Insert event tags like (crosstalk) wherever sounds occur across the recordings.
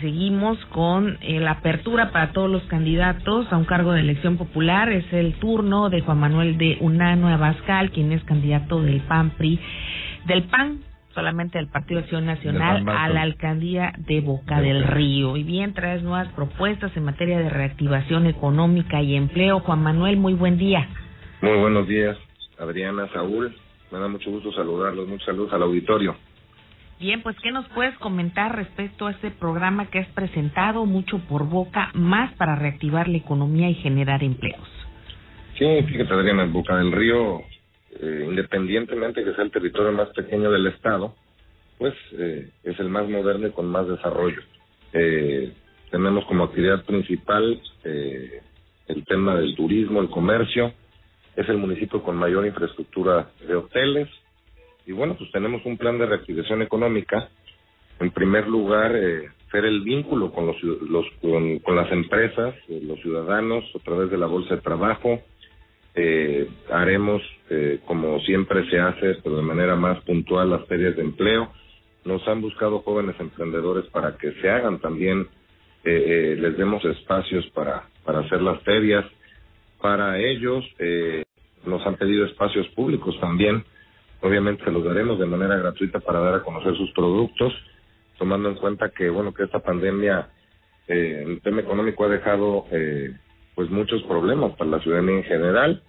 seguimos con eh, la apertura para todos los candidatos a un cargo de elección popular. Es el turno de Juan Manuel de Unano Abascal, quien es candidato del PAN PRI, del PAN solamente del Partido Acción Nacional a la alcaldía de Boca del Río. Y bien, traes nuevas propuestas en materia de reactivación económica y empleo. Juan Manuel, muy buen día. Muy buenos días, Adriana, Saúl. Me da mucho gusto saludarlos. Muchos saludos al auditorio. Bien, pues ¿qué nos puedes comentar respecto a este programa que has presentado mucho por boca, más para reactivar la economía y generar empleos? Sí, fíjate Adriana, Boca del Río eh, independientemente que sea el territorio más pequeño del estado, pues eh, es el más moderno y con más desarrollo. Eh, tenemos como actividad principal eh, el tema del turismo, el comercio, es el municipio con mayor infraestructura de hoteles y bueno, pues tenemos un plan de reactivación económica. En primer lugar, eh, ser el vínculo con los, los con, las empresas, los ciudadanos a través de la bolsa de trabajo, eh, haremos, eh, como siempre se hace, pero de manera más puntual, las ferias de empleo. Nos han buscado jóvenes emprendedores para que se hagan también, eh, eh, les demos espacios para, para hacer las ferias. Para ellos, eh, nos han pedido espacios públicos también. Obviamente se los daremos de manera gratuita para dar a conocer sus productos, tomando en cuenta que, bueno, que esta pandemia, eh, el tema económico ha dejado eh, pues muchos problemas para la ciudadanía en general.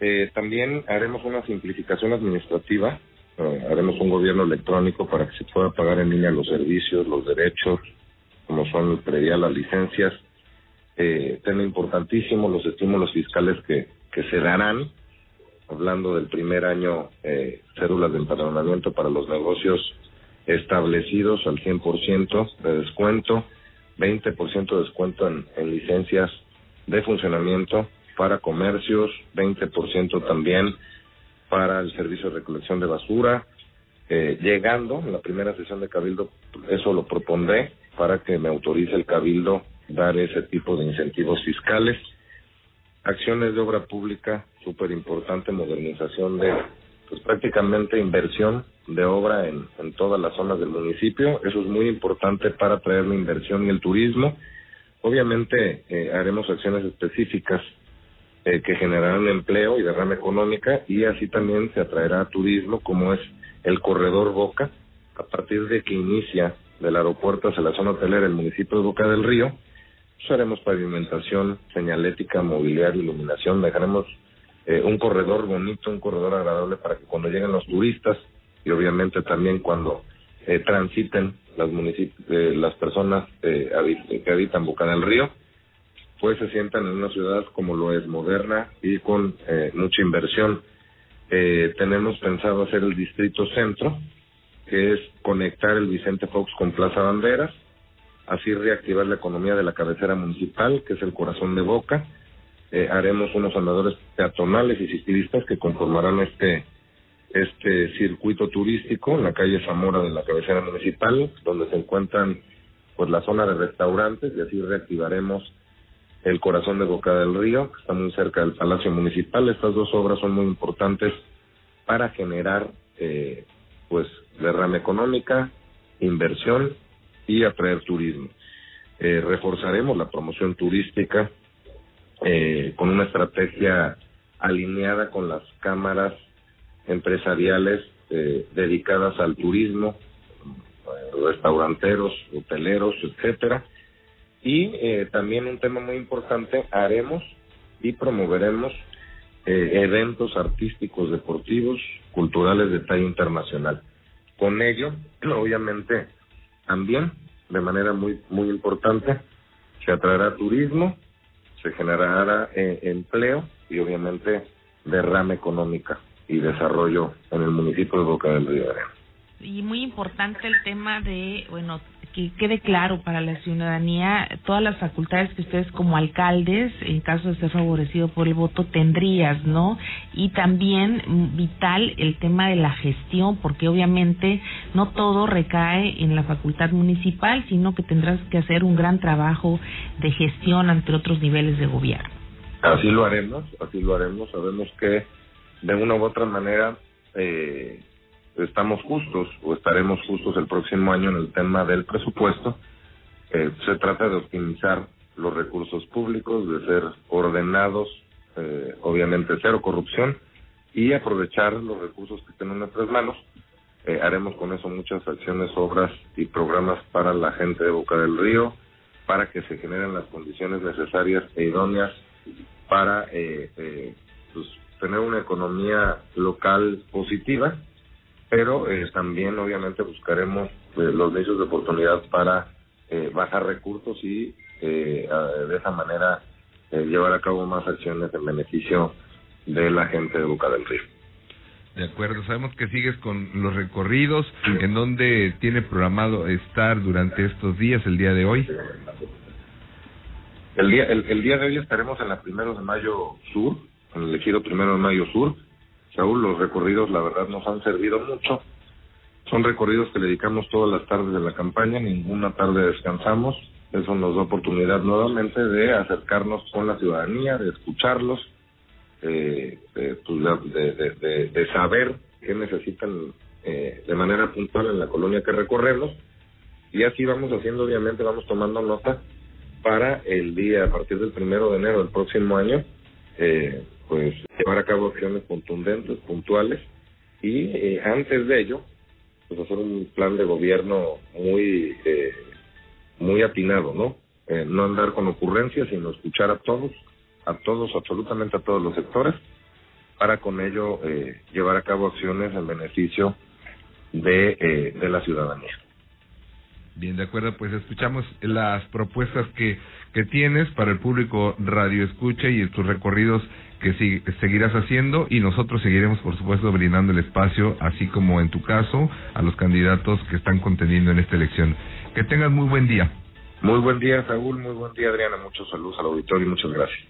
Eh, también haremos una simplificación administrativa, eh, haremos un gobierno electrónico para que se pueda pagar en línea los servicios, los derechos, como son el predial, las licencias. Eh, tema importantísimo, los estímulos fiscales que, que se darán, hablando del primer año, eh, cédulas de empadronamiento para los negocios establecidos al 100% de descuento, 20% de descuento en, en licencias de funcionamiento para comercios, 20% también para el servicio de recolección de basura. Eh, llegando en la primera sesión de Cabildo, eso lo propondré para que me autorice el Cabildo dar ese tipo de incentivos fiscales. Acciones de obra pública, súper importante, modernización de, pues prácticamente inversión de obra en, en todas las zonas del municipio. Eso es muy importante para traer la inversión y el turismo Obviamente eh, haremos acciones específicas eh, que generarán empleo y derrama económica y así también se atraerá turismo como es el corredor Boca a partir de que inicia del aeropuerto hacia la zona hotelera del municipio de Boca del Río. Haremos pavimentación, señalética, mobiliario, iluminación, dejaremos eh, un corredor bonito, un corredor agradable para que cuando lleguen los turistas y obviamente también cuando eh, transiten las eh, las personas eh, que habitan Boca del Río, pues se sientan en una ciudad como lo es moderna y con eh, mucha inversión. Eh, tenemos pensado hacer el distrito centro, que es conectar el Vicente Fox con Plaza Banderas, así reactivar la economía de la cabecera municipal, que es el corazón de Boca. Eh, haremos unos andadores peatonales y ciclistas que conformarán este este circuito turístico en la calle Zamora de la cabecera municipal, donde se encuentran pues la zona de restaurantes y así reactivaremos el corazón de Boca del Río, que está muy cerca del Palacio Municipal. Estas dos obras son muy importantes para generar eh, pues derrama económica, inversión y atraer turismo. Eh, reforzaremos la promoción turística eh, con una estrategia alineada con las cámaras empresariales eh, dedicadas al turismo, restauranteros, hoteleros, etcétera. Y también un tema muy importante, haremos y promoveremos eh, eventos artísticos, deportivos, culturales de talla internacional. Con ello, (clears throat) obviamente, también, de manera muy, muy importante, se atraerá turismo, se generará eh, empleo y obviamente derrama económica y desarrollo en el municipio de Boca del Río. Y muy importante el tema de, bueno, que quede claro para la ciudadanía todas las facultades que ustedes como alcaldes, en caso de ser favorecido por el voto, tendrías, ¿no? Y también vital el tema de la gestión, porque obviamente no todo recae en la facultad municipal, sino que tendrás que hacer un gran trabajo de gestión ante otros niveles de gobierno. Así lo haremos, así lo haremos. Sabemos que de una u otra manera eh, estamos justos o estaremos justos el próximo año en el tema del presupuesto Eh, se trata de optimizar los recursos públicos, de ser ordenados, eh, obviamente cero corrupción y aprovechar los recursos que estén en nuestras manos. Eh, haremos con eso muchas acciones, obras y programas para la gente de Boca del Río, para que se generen las condiciones necesarias e idóneas para eh, eh, pues, tener una economía local positiva, pero eh, también obviamente buscaremos eh, los nichos de oportunidad para eh, bajar recursos y eh, de esa manera eh, llevar a cabo más acciones en beneficio de la gente de Boca del Río. De acuerdo, sabemos que sigues con los recorridos, en donde tiene programado estar durante estos días, el día de hoy. El día, el, el día de hoy estaremos en la Primero de Mayo Sur, en el ejido Primero de Mayo Sur. Saúl, los recorridos la verdad nos han servido mucho. Son recorridos que dedicamos todas las tardes de la campaña, ninguna tarde descansamos. Eso nos da oportunidad nuevamente de acercarnos con la ciudadanía, de escucharlos, eh, de, pues, de- de saber qué necesitan eh, de manera puntual en la colonia que recorremos. Y así vamos haciendo, obviamente, vamos tomando nota para el día, a partir del primero de enero del próximo año, eh, pues llevar a cabo acciones contundentes, puntuales, y eh, antes de ello, pues hacer un plan de gobierno muy, eh, muy atinado, ¿no? Eh, no andar con ocurrencias, sino escuchar a todos, a todos, absolutamente a todos los sectores, para con ello eh, llevar a cabo acciones en beneficio de, eh, de la ciudadanía. Bien, de acuerdo, pues escuchamos las propuestas que, que tienes para el público Radio Escucha y tus recorridos que si- seguirás haciendo y nosotros seguiremos, por supuesto, brindando el espacio, así como en tu caso, a los candidatos que están contendiendo en esta elección. Que tengas muy buen día. Muy buen día, Saúl, muy buen día, Adriana. Muchos saludos al auditorio y muchas gracias.